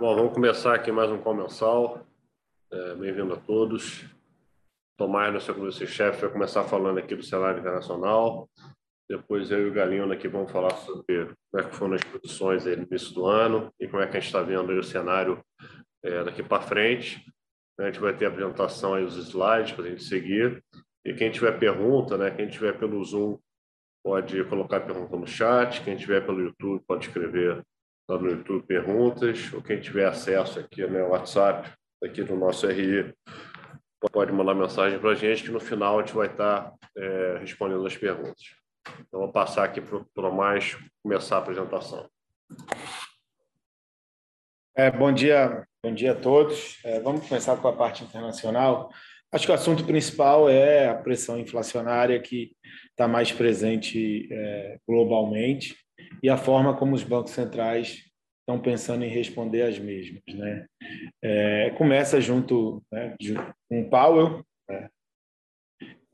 Bom, vamos começar aqui mais um comensal. É, Bem-vindo a todos. Tomás, nosso economista-chefe, vai começar falando aqui do cenário internacional. Depois eu e o Galinho aqui vamos falar sobre como é que foram as produções no início do ano e como é que a gente está vendo o cenário é, daqui para frente. A gente vai ter a apresentação aí, os slides para a gente seguir. E quem tiver pergunta, né, quem tiver pelo Zoom, pode colocar pergunta no chat. Quem tiver pelo YouTube, pode escrever lá no YouTube perguntas. Ou quem tiver acesso aqui no né, WhatsApp, aqui no nosso RI, pode mandar mensagem para a gente, que no final a gente vai estar é, respondendo as perguntas. Então, vou passar aqui para o Tomás começar a apresentação. É, bom dia, bom dia a todos. É, vamos começar com a parte internacional. Acho que o assunto principal é a pressão inflacionária que está mais presente é, globalmente e a forma como os bancos centrais estão pensando em responder às mesmas. Né? É, começa junto né, com o Powell, né,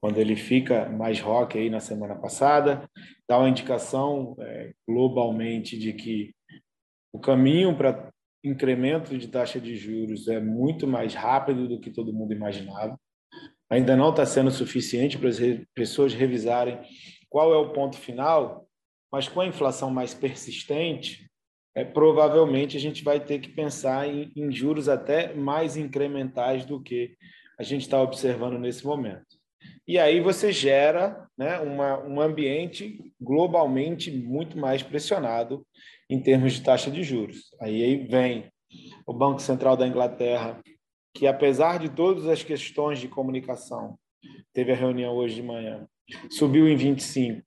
quando ele fica mais rock aí na semana passada, dá uma indicação é, globalmente de que o caminho para incremento de taxa de juros é muito mais rápido do que todo mundo imaginava. Ainda não está sendo suficiente para as pessoas revisarem qual é o ponto final, mas com a inflação mais persistente, é, provavelmente a gente vai ter que pensar em, em juros até mais incrementais do que a gente está observando nesse momento. E aí você gera né, uma, um ambiente globalmente muito mais pressionado em termos de taxa de juros. Aí vem o Banco Central da Inglaterra, que apesar de todas as questões de comunicação, teve a reunião hoje de manhã, subiu em 25,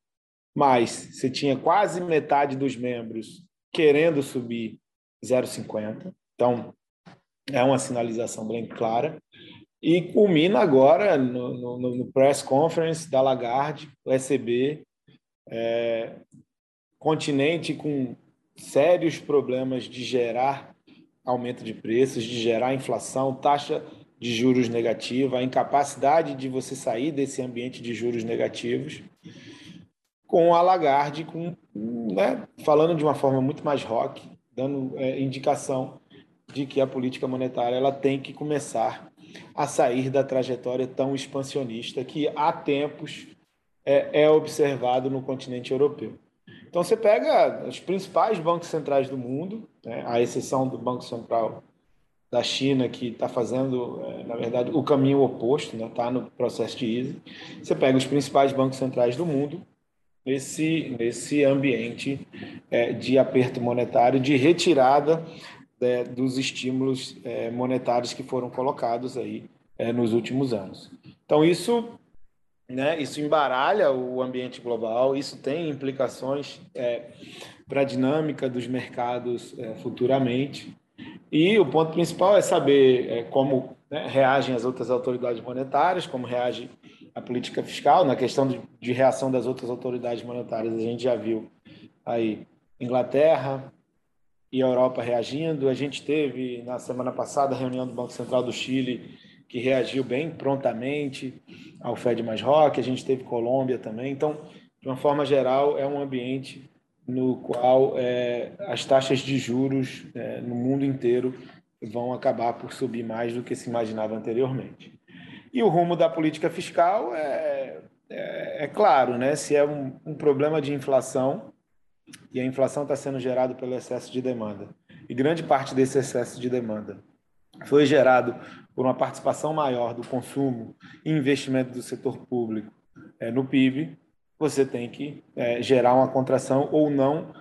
mas você tinha quase metade dos membros querendo subir 0,50. Então, é uma sinalização bem clara. E culmina agora no, no, no press conference da Lagarde, o ECB, é, continente com sérios problemas de gerar aumento de preços, de gerar inflação, taxa de juros negativa, a incapacidade de você sair desse ambiente de juros negativos, com a Lagarde com, né, falando de uma forma muito mais rock, dando é, indicação de que a política monetária ela tem que começar a sair da trajetória tão expansionista que há tempos é, é observado no continente europeu. Então você pega os principais bancos centrais do mundo, né, à exceção do Banco Central da China, que está fazendo, é, na verdade, o caminho oposto, está né, tá no processo de easing. Você pega os principais bancos centrais do mundo nesse, nesse ambiente é, de aperto monetário, de retirada é, dos estímulos é, monetários que foram colocados aí é, nos últimos anos. Então, isso né? Isso embaralha o ambiente global, isso tem implicações é, para a dinâmica dos mercados é, futuramente. E o ponto principal é saber como né, reagem as outras autoridades monetárias, como reage a política fiscal. Na questão de, de reação das outras autoridades monetárias, a gente já viu aí Inglaterra e Europa reagindo. A gente teve na semana passada a reunião do Banco Central do Chile que reagiu bem prontamente ao Fed mais rock, a gente teve Colômbia também. Então, de uma forma geral, é um ambiente no qual é, as taxas de juros é, no mundo inteiro vão acabar por subir mais do que se imaginava anteriormente. E o rumo da política fiscal é, é, é claro, né? se é um, um problema de inflação, e a inflação está sendo gerada pelo excesso de demanda, e grande parte desse excesso de demanda foi gerado por uma participação maior do consumo e investimento do setor público é, no PIB, você tem que é, gerar uma contração ou não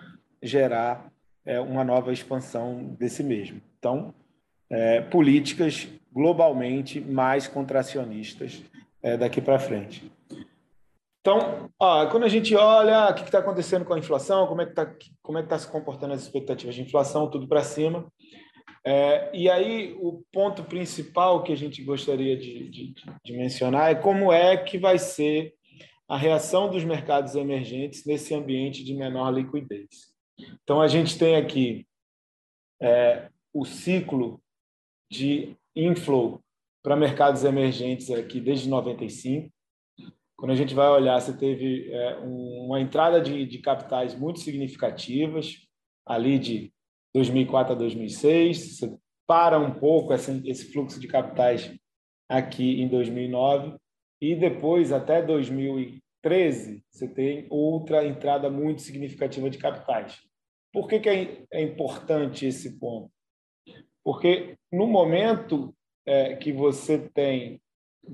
gerar é, uma nova expansão desse mesmo. Então, é, políticas globalmente mais contracionistas é, daqui para frente. Então, ó, quando a gente olha o que está acontecendo com a inflação, como é que está é que tá se comportando as expectativas de inflação, tudo para cima, é, e aí, o ponto principal que a gente gostaria de, de, de, mencionar é como é que vai ser a reação dos mercados emergentes nesse ambiente de menor liquidez. Então, a gente tem aqui é, o ciclo de inflow para mercados emergentes aqui desde 95. Quando a gente vai olhar, você teve é, uma entrada de, de capitais muito significativas, ali de 2004 a 2006, você para um pouco esse fluxo de capitais aqui em 2009 e depois até 2013 você tem outra entrada muito significativa de capitais. Por que, que é, é importante esse ponto? Porque no momento é, que você tem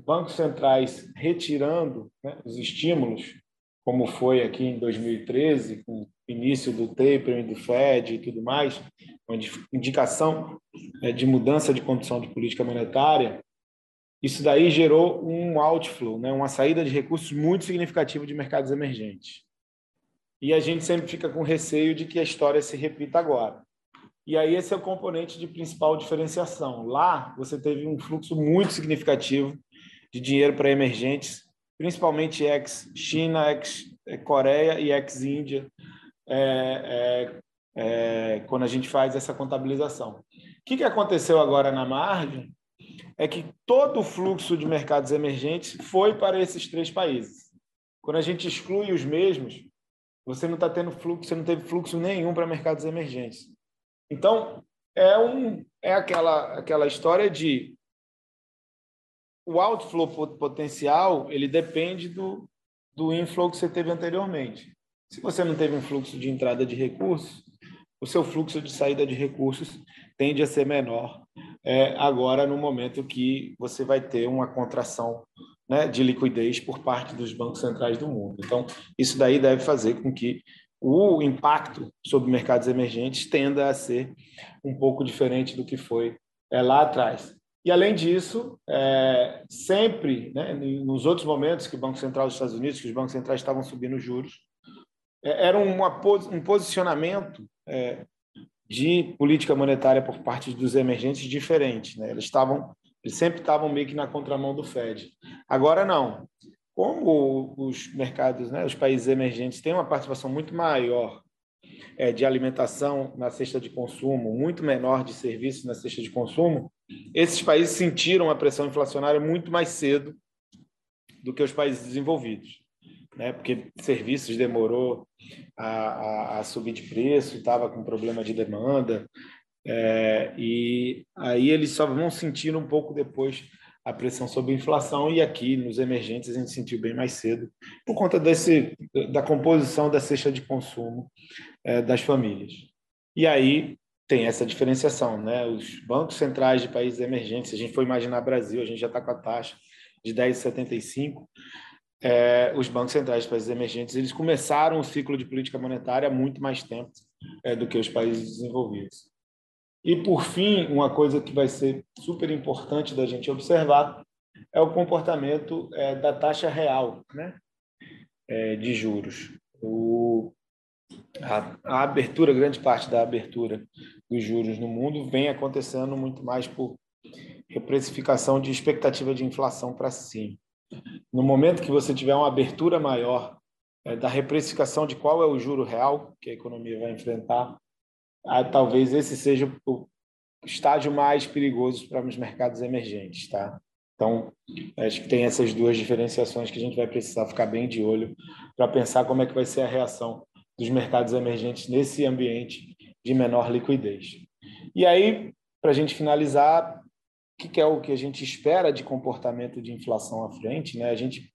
bancos centrais retirando né, os estímulos, como foi aqui em 2013, com o início do tapering do Fed e tudo mais, uma indicação é, de mudança de condição de política monetária, isso daí gerou um outflow, né, uma saída de recursos muito significativa de mercados emergentes. E a gente sempre fica com receio de que a história se repita agora. E aí esse é o componente de principal diferenciação. Lá você teve um fluxo muito significativo de dinheiro para emergentes, principalmente ex-China, ex-Coreia e ex-Índia, é, é, é, quando a gente faz essa contabilização. O que, que aconteceu agora na margem é que todo o fluxo de mercados emergentes foi para esses três países. Quando a gente exclui os mesmos, você não está tendo fluxo, você não teve fluxo nenhum para mercados emergentes. Então, é, um, é aquela, aquela história de o outflow potencial ele depende do, do inflow que você teve anteriormente. Se você não teve um fluxo de entrada de recursos, o seu fluxo de saída de recursos tende a ser menor é, agora no momento que você vai ter uma contração né, de liquidez por parte dos bancos centrais do mundo. Então, isso daí deve fazer com que o impacto sobre mercados emergentes tenda a ser um pouco diferente do que foi é, lá atrás. E, além disso, é, sempre, né, nos outros momentos que o Banco Central dos Estados Unidos, que os bancos centrais estavam subindo juros, é, era uma, um posicionamento é, de política monetária por parte dos emergentes diferente. Né? Eles, estavam, eles sempre estavam meio que na contramão do Fed. Agora, não como os mercados, né, os países emergentes têm uma participação muito maior é, de alimentação na cesta de consumo, muito menor de serviços na cesta de consumo, esses países sentiram a pressão inflacionária muito mais cedo do que os países desenvolvidos, né? Porque serviços demorou a, a, a subir de preço, estava com problema de demanda, é, e aí eles só vão sentir um pouco depois a pressão sobre a inflação e aqui nos emergentes a gente sentiu bem mais cedo por conta desse da composição da cesta de consumo é, das famílias. E aí tem essa diferenciação, né? Os bancos centrais de países emergentes, se a gente for imaginar Brasil, a gente já está com a taxa de 10,75. É, os bancos centrais de países emergentes eles começaram o ciclo de política monetária há muito mais tempo é, do que os países desenvolvidos. E, por fim, uma coisa que vai ser super importante da gente observar é o comportamento é, da taxa real né? É, de juros. O, a, a, abertura, grande parte da abertura dos juros no mundo vem acontecendo muito mais por reprecificação de expectativa de inflação para cima. No momento que você tiver uma abertura maior é, da reprecificação de qual é o juro real que a economia vai enfrentar, ah, talvez esse seja o estágio mais perigoso para os mercados emergentes, tá? Então, acho que tem essas duas diferenciações que a gente vai precisar ficar bem de olho para pensar como é que vai ser a reação dos mercados emergentes nesse ambiente de menor liquidez. E aí, para a gente finalizar, o que é o que a gente espera de comportamento de inflação à frente? Né? A gente,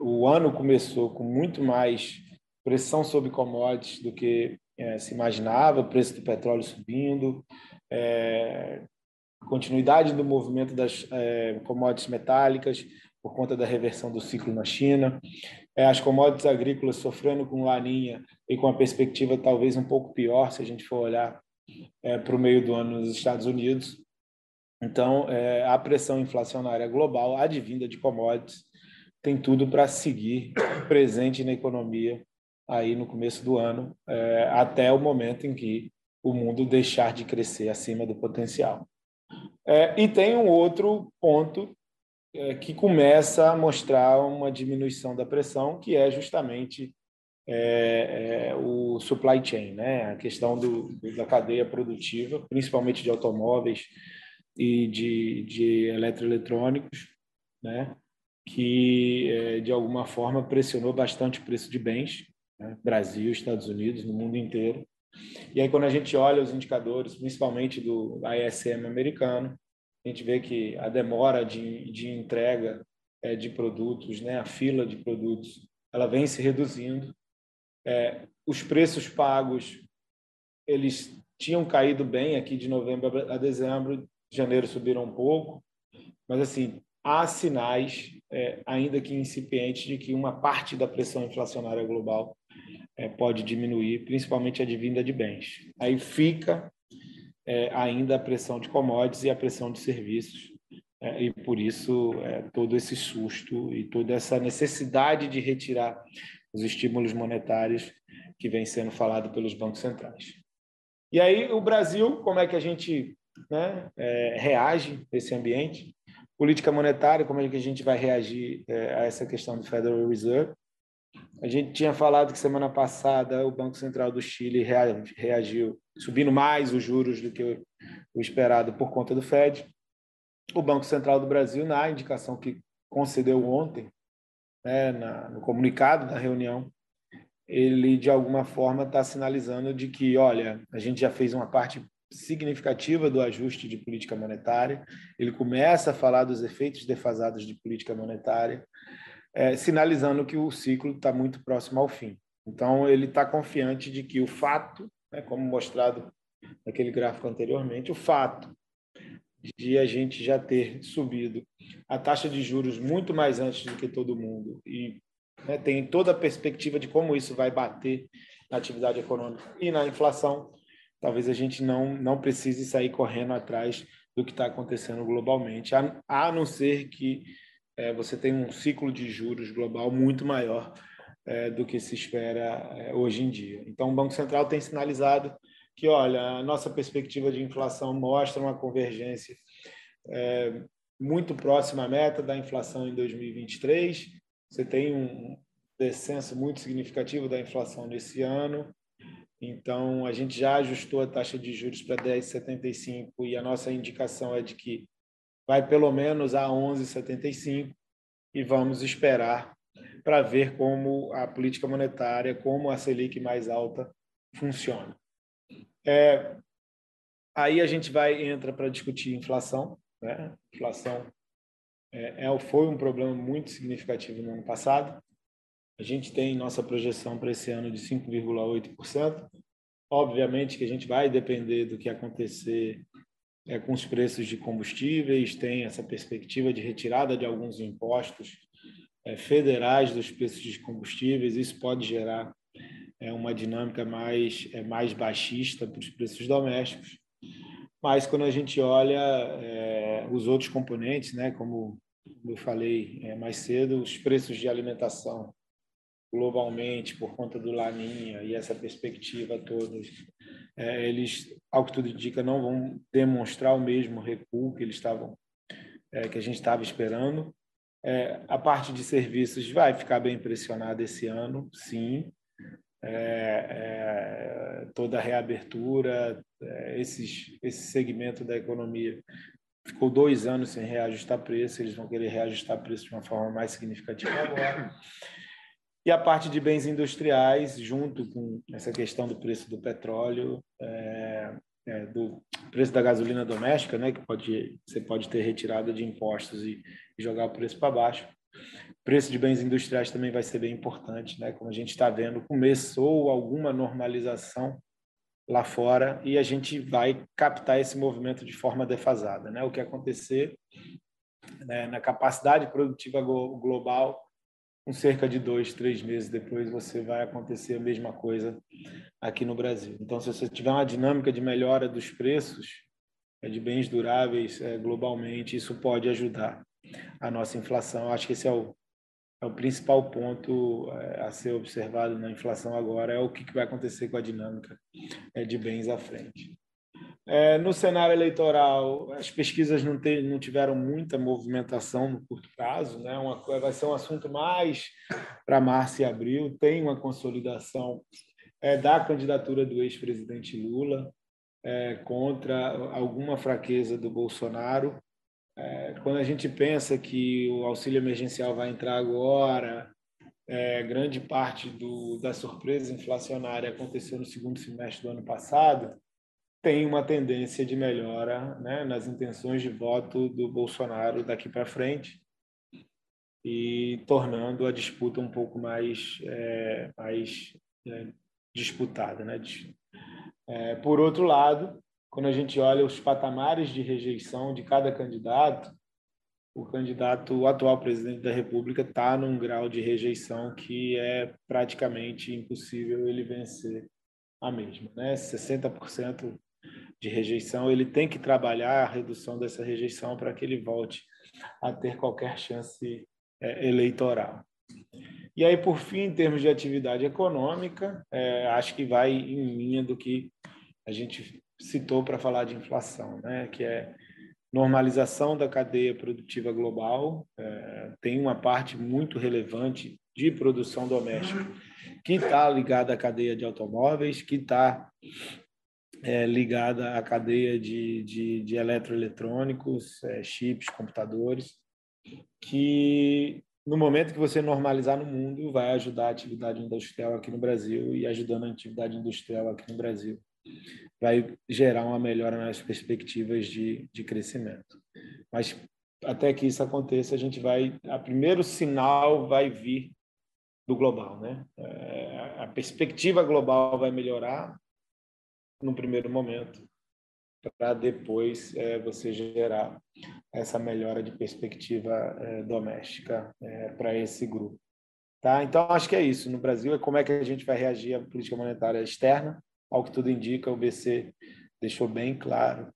o ano começou com muito mais pressão sobre commodities do que é, se imaginava, o preço do petróleo subindo, é, continuidade do movimento das é, commodities metálicas por conta da reversão do ciclo na China, é, as commodities agrícolas sofrendo com laninha e com a perspectiva talvez um pouco pior se a gente for olhar é, para o meio do ano nos Estados Unidos. Então, é, a pressão inflacionária global, advinda de commodities, tem tudo para seguir presente na economia aí no começo do ano, é, até o momento em que o mundo deixar de crescer acima do potencial. É, e tem um outro ponto é, que começa a mostrar uma diminuição da pressão, que é justamente o supply chain, né? a questão do, da cadeia produtiva, principalmente de automóveis e de, de eletroeletrônicos, né? que de alguma forma pressionou bastante o preço de bens, né? Brasil, Estados Unidos, no mundo inteiro, E aí, quando a gente olha os indicadores, principalmente do ISM americano, a gente vê que a demora de, de entrega é, de produtos, né, a fila de produtos, ela vem se reduzindo. É, os preços pagos, eles tinham caído bem aqui de novembro a dezembro, janeiro subiram um pouco, mas assim há sinais, é, ainda que incipientes, de que uma parte da pressão inflacionária global é, pode diminuir, principalmente a de vinda de bens. Aí fica é, ainda a pressão de commodities e a pressão de serviços, é, e por isso é, todo esse susto e toda essa necessidade de retirar os estímulos monetários que vem sendo falado pelos bancos centrais. E aí o Brasil, como é que a gente né, é, reage a esse ambiente? Política monetária, como é que a gente vai reagir é, a essa questão do Federal Reserve? A gente tinha falado que semana passada o Banco Central do Chile reagiu, subindo mais os juros do que o esperado por conta do Fed. O Banco Central do Brasil, na indicação que concedeu ontem, né, na, no comunicado da reunião, ele de alguma forma está sinalizando de que, olha, a gente já fez uma parte significativa do ajuste de política monetária. Ele começa a falar dos efeitos defasados de política monetária, é, sinalizando que o ciclo está muito próximo ao fim. Então, ele está confiante de que o fato, né, como mostrado naquele gráfico anteriormente, o fato de a gente já ter subido a taxa de juros muito mais antes do que todo mundo e né, tem toda a perspectiva de como isso vai bater na atividade econômica e na inflação, talvez a gente não, não precise sair correndo atrás do que está acontecendo globalmente, a, a não ser que é, você tenha um ciclo de juros global muito maior é, do que se espera é, hoje em dia. Então, o Banco Central tem sinalizado que, olha, a nossa perspectiva de inflação mostra uma convergência é, muito próxima à meta da inflação em 2023. Você tem um descenso muito significativo da inflação nesse ano. Então, a gente já ajustou a taxa de juros para 10,75 e a nossa indicação é de que vai pelo menos a 11,75 e vamos esperar para ver como a política monetária, como a Selic mais alta funciona. É, aí a gente vai entra para discutir inflação, né? Inflação é, é, foi um problema muito significativo no ano passado. A gente tem nossa projeção para esse ano de 5,8%. Obviamente que a gente vai depender do que acontecer é, com os preços de combustíveis, tem essa perspectiva de retirada de alguns impostos é, federais dos preços de combustíveis. Isso pode gerar é, uma dinâmica mais, é, mais baixista para os preços domésticos. Mas quando a gente olha é, os outros componentes, né, como eu falei é, mais cedo, os preços de alimentação globalmente por conta do Laninha e essa perspectiva toda, é, eles, ao que tudo indica, não vão demonstrar o mesmo recuo que eles estavam, é, que a gente estava esperando. É, a parte de serviços vai ficar bem pressionada esse ano, sim. É, é, toda a reabertura, é, esses, esse segmento da economia ficou dois anos sem reajustar preço, eles vão querer reajustar preço de uma forma mais significativa agora. E a parte de bens industriais, junto com essa questão do preço do petróleo, é, é, do preço da gasolina doméstica, né, que pode, você pode ter retirada de impostos e, e jogar o preço para baixo. Preço de bens industriais também vai ser bem importante, né? Como a gente está vendo, começou alguma normalização lá fora e a gente vai captar esse movimento de forma defasada, né? O que acontecer né, na capacidade produtiva global com cerca de dois, três meses depois você vai acontecer a mesma coisa aqui no Brasil. Então, se você tiver uma dinâmica de melhora dos preços é, de bens duráveis é, globalmente, isso pode ajudar a nossa inflação. Acho que esse é o, é o principal ponto é, a ser observado na inflação agora, é o que vai acontecer com a dinâmica de bens à frente. É, no cenário eleitoral, as pesquisas não, te, não, tiveram muita movimentação no curto prazo, né? Uma, vai ser um assunto mais para março e abril. Tem uma consolidação é, da candidatura do ex-presidente Lula é, contra alguma fraqueza do Bolsonaro. É, quando a gente pensa que o auxílio emergencial vai entrar agora, é, grande parte do, da surpresa inflacionária aconteceu no segundo semestre do ano passado, tem uma tendência de melhora né, nas intenções de voto do Bolsonaro daqui para frente e tornando a disputa um pouco mais, é, mais é, disputada. Né? É, por outro lado, quando a gente olha os patamares de rejeição de cada candidato, o candidato, o atual presidente da República, está num grau de rejeição que é praticamente impossível ele vencer a mesma. Né? 60% de rejeição, ele tem que trabalhar a redução dessa rejeição para que ele volte a ter qualquer chance é, eleitoral. E aí, por fim, em termos de atividade econômica, é, acho que vai em linha do que a gente citou para falar de inflação, né? que é normalização da cadeia produtiva global, é, tem uma parte muito relevante de produção doméstica que está ligada à cadeia de automóveis, que está é, ligada à cadeia de, de, de eletroeletrônicos, é, chips, computadores, que no momento que você normalizar no mundo, vai ajudar a atividade industrial aqui no Brasil e ajudando a atividade industrial aqui no Brasil vai gerar uma melhora nas perspectivas de, de crescimento. Mas até que isso aconteça, a gente vai, a primeiro sinal vai vir do global, né? É, a perspectiva global vai melhorar no primeiro momento, para depois é, você gerar essa melhora de perspectiva é, doméstica é, para esse grupo. Tá? Então, acho que é isso. No Brasil, é como é que a gente vai reagir à política monetária externa ao que tudo indica, o BC deixou bem claro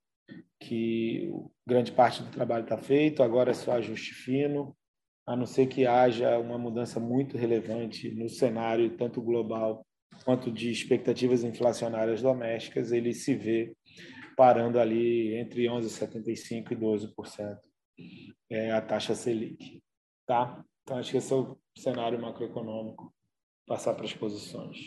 que grande parte do trabalho está feito, agora é só ajuste fino, a não ser que haja uma mudança muito relevante no cenário, tanto global quanto de expectativas inflacionárias domésticas, ele se vê parando ali entre 11,75% e 12% é a taxa Selic. Tá? Então, acho que esse é o cenário macroeconômico. Passar para as posições.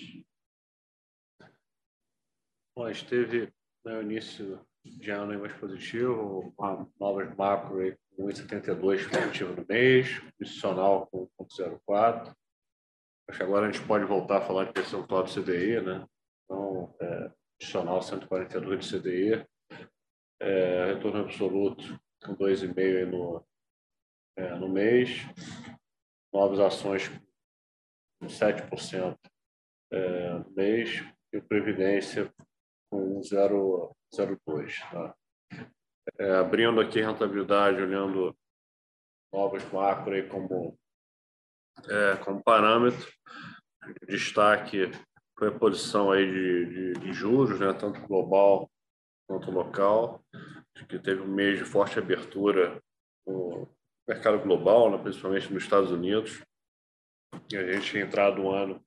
Bom, esteve no início de ano mais positivo, uma nova macro aí com 1,72 positivo no mês, institucional com 1,04. Acho que agora a gente pode voltar a falar de percentual do CDI, né? Então, é, institucional 142 de CDI, é, retorno absoluto com 2,5 no, é, no mês, novas ações com 7% é, no mês, e Previdência com 0,02. Tá? É, abrindo aqui rentabilidade, olhando novos macro aí como, é, como parâmetro, destaque foi a posição aí de, de, de, juros, né, tanto global quanto local, que teve um mês de forte abertura no mercado global, né, principalmente nos Estados Unidos, e a gente tinha entrado um ano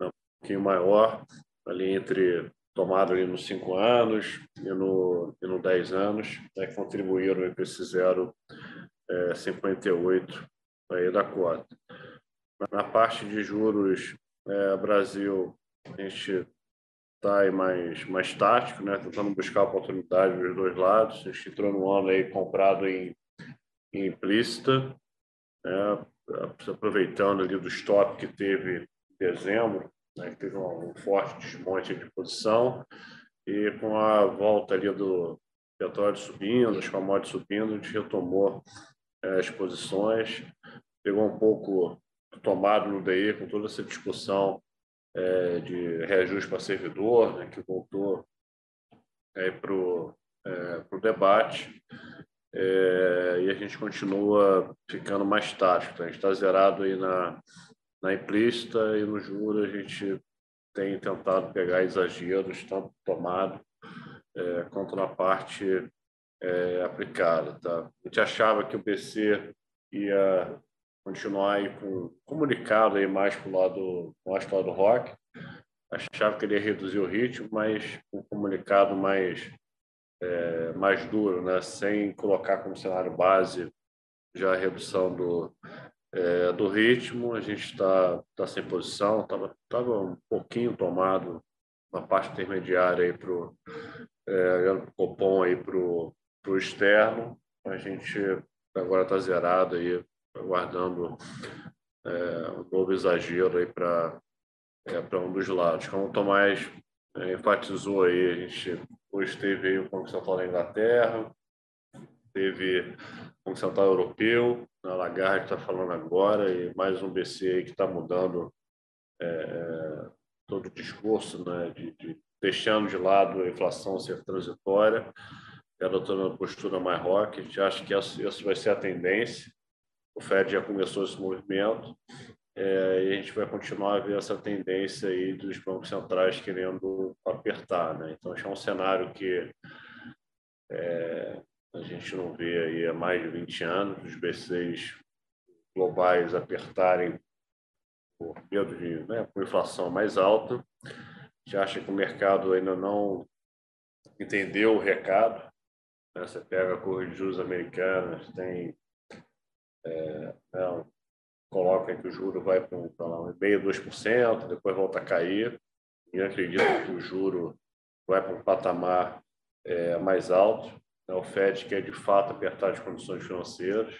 né, um pouquinho maior, ali entre tomado ali nos cinco anos e no, e no 10 anos, né, contribuíram para esse 0,58 é, aí da cota. Na parte de juros, é, Brasil, a gente está mais, mais tático, né, tentando buscar oportunidade dos dois lados. A gente entrou no ano aí comprado em, em implícita, né, aproveitando ali do stop que teve em dezembro, né, que teve um, forte desmonte de posição, e com a volta ali do petróleo subindo, as commodities subindo, a gente retomou as posições, pegou um pouco tomado no DI com toda essa discussão é, de reajuste para servidor, né, que voltou é, para o é, debate, é, e a gente continua ficando mais tático. Tá? A gente está zerado aí na, na implícita e no juro a gente tem tentado pegar exageros, tanto tomado é, quanto na parte é, aplicada. Tá? A gente achava que o BC ia continuar aí com comunicado aí mais para o lado, mais para o lado rock. Achava que ele ia reduzir o ritmo, mas um comunicado mais é, mais duro, né? sem colocar como cenário base já a redução do, é, do ritmo, a gente está tá sem posição, estava um pouquinho tomado na parte intermediária para o é, Copom aí para o externo, a gente agora está zerado aí, aguardando é, um novo exagero aí para é, para um dos lados. Como o Tomás é, enfatizou aí, a gente hoje teve o Banco Central da Inglaterra, teve o Banco Central Europeu, a Lagarde está falando agora, e mais um BC que está mudando é, todo o discurso, né, de, de, deixando de lado a inflação ser transitória, adotando uma postura mais rock. A gente acha que essa, vai ser a tendência. O Fed já começou esse movimento é, e a gente vai continuar a ver essa tendência aí dos bancos centrais querendo apertar, né? Então, acho é um cenário que é, a gente não vê aí há mais de 20 anos, os B6 globais apertarem por medo de né, por inflação mais alta. A gente acha que o mercado ainda não entendeu o recado. Né? Você pega a curva de juros americanas, tem é, não, coloca que o juro vai para um, meio, 2%, depois volta a cair. E acredito que o juro vai para um patamar é, mais alto. Né? O Fed quer, de fato, apertar as condições financeiras.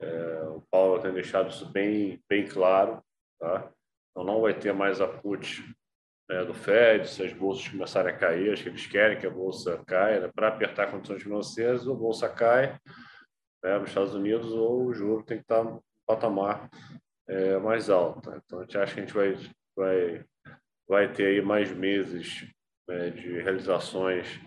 É, o Paulo tem deixado isso bem, bem claro. Tá? Então, não vai ter mais a put né, do Fed, se as bolsas começarem a cair, acho que eles querem que a bolsa caia, né? para apertar condições financeiras, a bolsa cai né, nos Estados Unidos, ou o juro tem que estar patamar é, mais alto. Então, a gente acha que a gente vai, vai, vai ter aí mais meses né, de realizações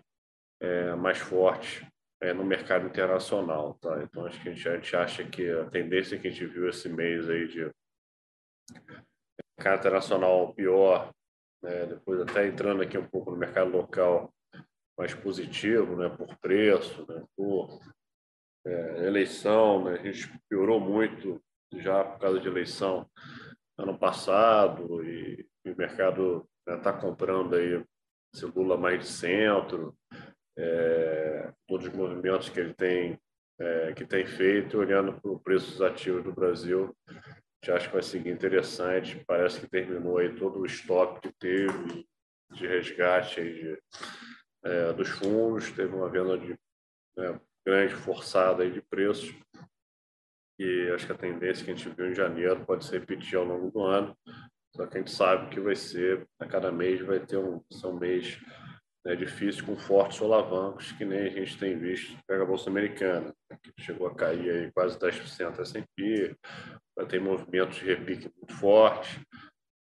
é, mais fortes é, no mercado internacional. Tá? Então, acho que a gente, a gente acha que a tendência que a gente viu esse mês aí de mercado internacional pior, né, depois até entrando aqui um pouco no mercado local mais positivo, né, por preço, né, por é, eleição, né, a gente piorou muito já por causa de eleição ano passado e, e o mercado está né, comprando aí esse Lula mais de centro, é, todos os movimentos que ele tem é, que tem feito, olhando para o preço dos ativos do Brasil, já acho que vai seguir interessante. Parece que terminou aí todo o estoque que teve de resgate de, é, dos fundos, teve uma venda de né, grande forçada aí de preços. E acho que a tendência que a gente viu em janeiro pode se repetir ao longo do ano, só que a gente sabe que vai ser, a cada mês vai ter um, um mês né, difícil com fortes solavancos, que nem a gente tem visto, pega a Bolsa Americana, que chegou a cair aí quase 10% S&P, ter movimentos de repique muito fortes,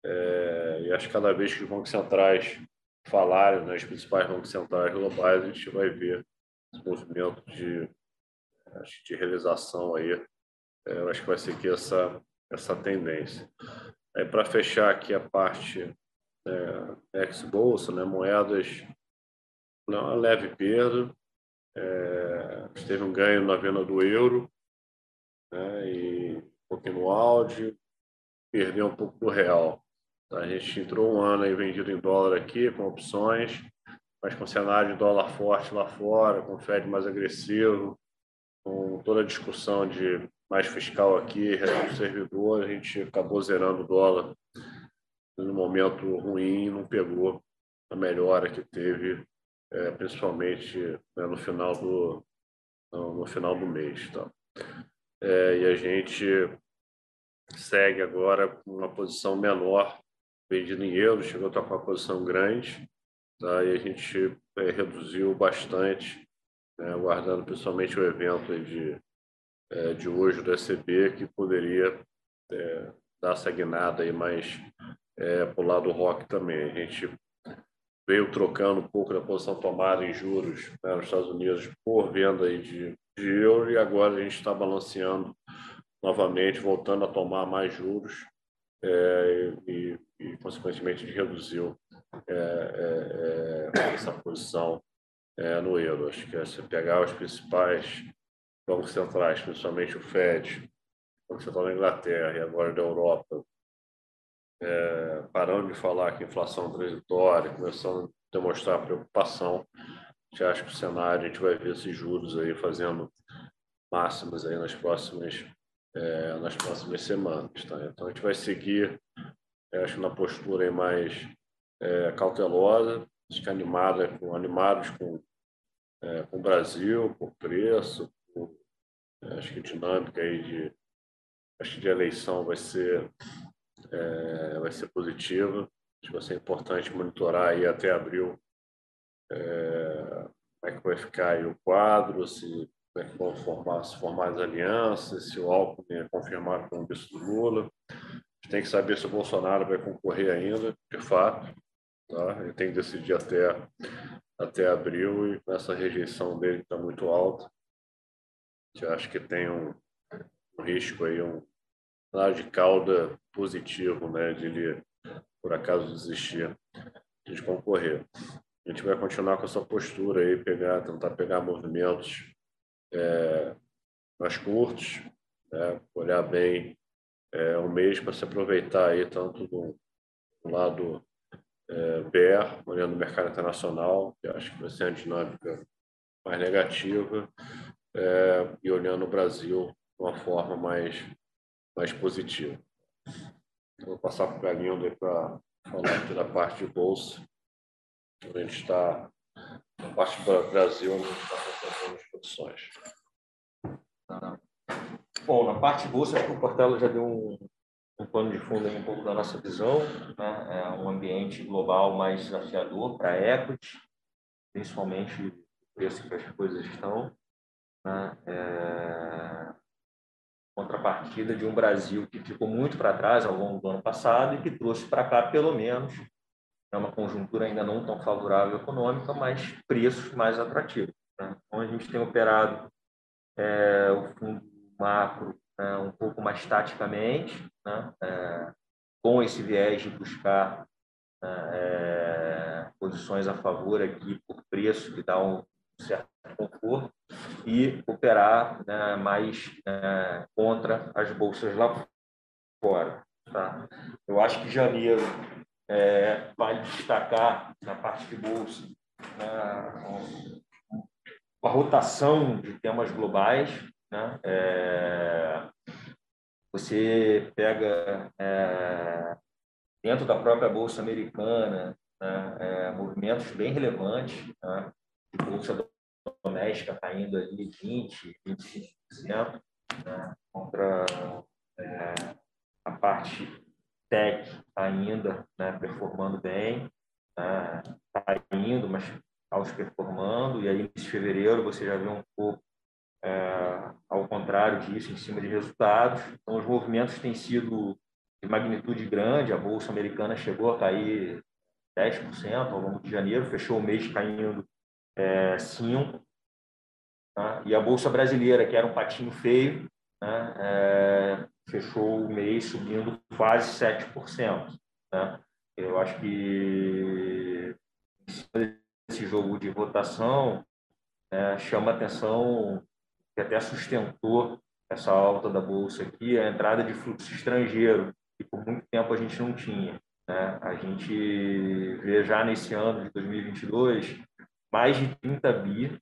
é, e acho que cada vez que os bancos centrais falarem, né, os principais bancos centrais globais, a gente vai ver esse movimento de, de realização aí é, acho que vai seguir essa, essa tendência. Para fechar aqui a parte é, ex-bolsa, né, moedas, uma leve perda, é, teve um ganho na venda do euro, né, e um pouquinho no áudio, perdeu um pouco do real. Tá? A gente entrou um ano aí vendido em dólar aqui, com opções, mas com cenário de dólar forte lá fora, com o Fed mais agressivo, com toda a discussão de mais fiscal aqui, redução servidor, a gente acabou zerando o dólar no momento ruim, não pegou a melhora que teve, é, principalmente né, no final do no, final do mês, tá? É, e a gente segue agora com uma posição menor vendido em euros, chegou a estar com uma posição grande, tá? E a gente é, reduziu bastante, né, aguardando principalmente o evento de é, de hoje do SCB que poderia é, dar essa guinada aí mais é, para o lado rock também. A gente veio trocando um pouco da posição tomada em juros né, nos Estados Unidos por venda aí de, de euro e agora a gente está balanceando novamente, voltando a tomar mais juros é, e, e, consequentemente, reduziu é, é, é, essa posição no euro. Acho que é se pegar os principais bancos centrais, principalmente o Fed, o Banco Central da Inglaterra e agora da Europa, é, parando de falar que inflação transitória, começando a demonstrar preocupação, já acho que o cenário, a gente vai ver esses juros aí fazendo máximas aí nas próximas, é, nas próximas semanas. Tá? Então, a gente vai seguir, acho na postura aí mais é, cautelosa, acho que animada, com, animados com, é, com o Brasil, por preço, acho que dinâmica aí de acho que de eleição vai ser, é, vai ser positiva. Acho que vai ser importante monitorar aí até abril é, como é que vai ficar aí o quadro, se como é que vão formar, se formar as alianças, se o Alckmin é confirmado como vice do Lula. A gente tem que saber se o Bolsonaro vai concorrer ainda, de fato. Tá? Ele tem que decidir até, até abril e com essa rejeição dele está muito alta. A gente acha que tem um, um risco aí, um lado de cauda positivo, né, de ele, por acaso, desistir de concorrer. A gente vai continuar com essa postura aí, pegar, tentar pegar movimentos é, mais curtos, né, olhar bem é, um mês para se aproveitar aí tanto do, do lado é, BR, olhando o mercado internacional, que acho que vai ser uma dinâmica mais negativa, é, e olhando o Brasil de uma forma mais, mais positiva. Vou passar para o Galinho para falar aqui da parte de bolsa. A gente está, na parte do Brasil, a gente está fazendo as posições. Bom, na parte bolsa, acho que o Portela já deu um, um pano de fundo aí um pouco da nossa visão. Né? É um ambiente global mais desafiador para a equity, principalmente o preço que as coisas estão. Né? É... Contrapartida de um Brasil que ficou muito para trás ao longo do ano passado e que trouxe para cá, pelo menos, é uma conjuntura ainda não tão favorável econômica, mas preços mais atrativos. Né? Então, a gente tem operado é, o fundo macro é, um pouco mais taticamente, né? é, com esse viés de buscar né, é, posições a favor aqui por preço, que dá um certo conforto, e operar né, mais né, contra as bolsas lá fora. Tá? Eu acho que janeiro é, vale destacar na parte de bolsa né, a rotação de temas globais, né? É, você pega é, dentro da própria bolsa americana né? é, movimentos bem relevantes, né? bolsa doméstica caindo ali 20, 25%, né? contra é, a parte tech ainda né? performando bem, né? caindo, mas aos performando, e aí em fevereiro você já vê um pouco é, ao contrário disso, em cima de resultados. Então, os movimentos têm sido de magnitude grande. A Bolsa Americana chegou a cair 10% ao longo de janeiro, fechou o mês caindo é, 5%. Tá? E a Bolsa Brasileira, que era um patinho feio, né, é, fechou o mês subindo quase 7%. Né? Eu acho que esse jogo de votação é, chama atenção que até sustentou essa alta da bolsa aqui, a entrada de fluxo estrangeiro, que por muito tempo a gente não tinha. Né? A gente vê já nesse ano de 2022 mais de 30 bi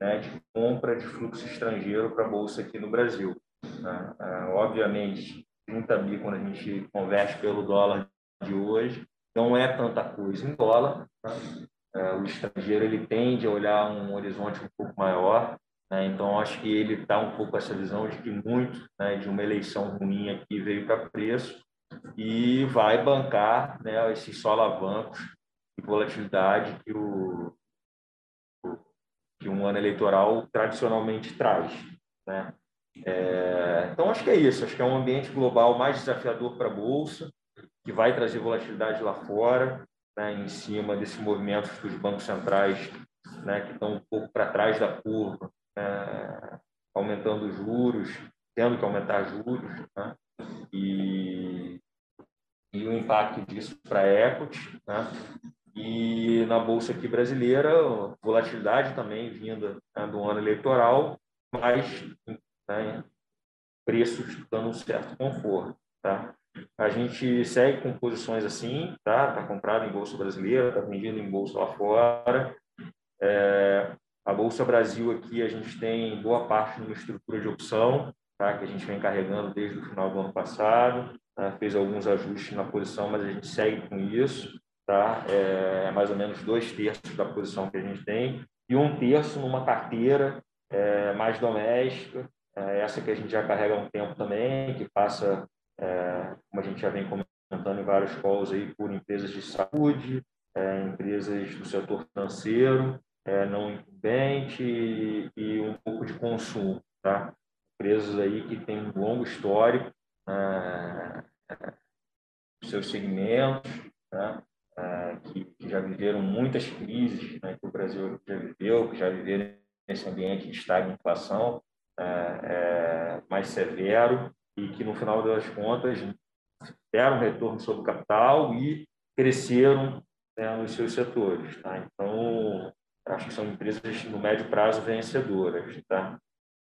né, de compra de fluxo estrangeiro para a bolsa aqui no Brasil. Né? É, obviamente, 30 bi quando a gente converte pelo dólar de hoje, não é tanta coisa em dólar. Né? O estrangeiro ele tende a olhar um horizonte um pouco maior, né? Então, acho que ele está um pouco essa visão de que muito né, de uma eleição ruim aqui veio para preço e vai bancar né, esses solavancos de volatilidade que, o, que um ano eleitoral tradicionalmente traz. Né? É, então, acho que é isso. Acho que é um ambiente global mais desafiador para a Bolsa, que vai trazer volatilidade lá fora, né, em cima desse movimento dos bancos centrais né, que estão um pouco para trás da curva, é, aumentando juros, tendo que aumentar juros, né? e, e o impacto disso para a equity, né? e na bolsa aqui brasileira, volatilidade também vinda né, do ano eleitoral, mas né, preços dando um certo conforto. Tá? A gente segue com posições assim, tá? Está comprado em bolsa brasileira, está vendido em bolsa lá fora. É, a Bolsa Brasil aqui a gente tem boa parte numa estrutura de opção, tá? que a gente vem carregando desde o final do ano passado, tá? fez alguns ajustes na posição, mas a gente segue com isso. Tá? É mais ou menos dois terços da posição que a gente tem e um terço numa carteira é, mais doméstica, é, essa que a gente já carrega há um tempo também, que passa, é, como a gente já vem comentando em vários calls aí, por empresas de saúde, é, empresas do setor financeiro, é, não incumbente e, um pouco de consumo, tá? Empresas aí que têm um longo histórico é, seus segmentos? É, que, que, já viveram muitas crises né? que o Brasil já viveu, que já viveram nesse ambiente de estagnação é, é, mais severo e que, no final das contas, deram retorno sobre o capital e cresceram né, nos seus setores. Tá? Então, acho que são empresas, no médio prazo, vencedoras. Tá?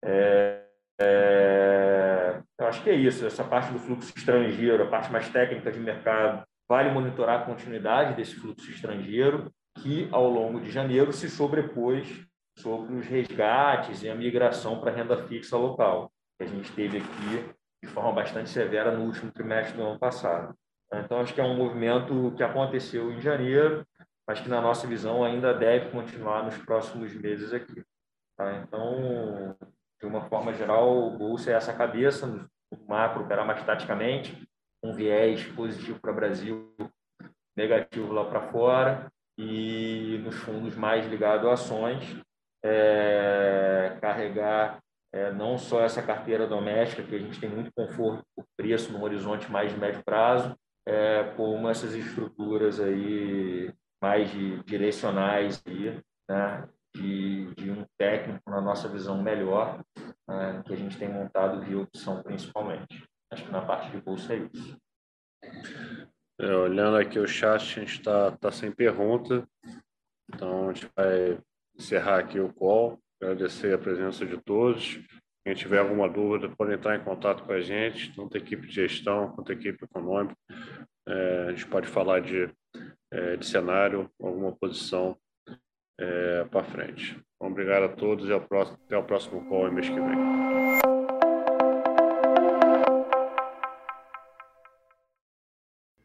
É, é, eu acho que é isso, essa parte do fluxo estrangeiro, a parte mais técnica de mercado, vale monitorar a continuidade desse fluxo estrangeiro, que ao longo de janeiro se sobrepôs sobre os resgates e a migração para renda fixa local, que a gente teve aqui de forma bastante severa no último trimestre do ano passado. Então, acho que é um movimento que aconteceu em janeiro, mas que, na nossa visão, ainda deve continuar nos próximos meses aqui. Tá? Então, de uma forma geral, o Bolsa é essa cabeça, no macro operar mais taticamente, um viés positivo para o Brasil, negativo lá para fora, e nos fundos mais ligados a ações, é, carregar é, não só essa carteira doméstica, que a gente tem muito conforto por preço no horizonte mais de médio prazo, é, como essas estruturas aí mais de, direcionais aí, né, de, de, um técnico, na nossa visão, melhor, né, que a gente tem montado via opção principalmente. Acho que na parte de bolsa é isso. É, olhando aqui o chat, a gente está tá sem pergunta, então a gente vai encerrar aqui o call, agradecer a presença de todos. Quem tiver alguma dúvida, pode entrar em contato com a gente, tanto a equipe de gestão quanto a equipe econômica. É, a gente pode falar de, é, de cenário, alguma posição é, para frente. Então, obrigado a todos e próximo, até o próximo call mês que vem.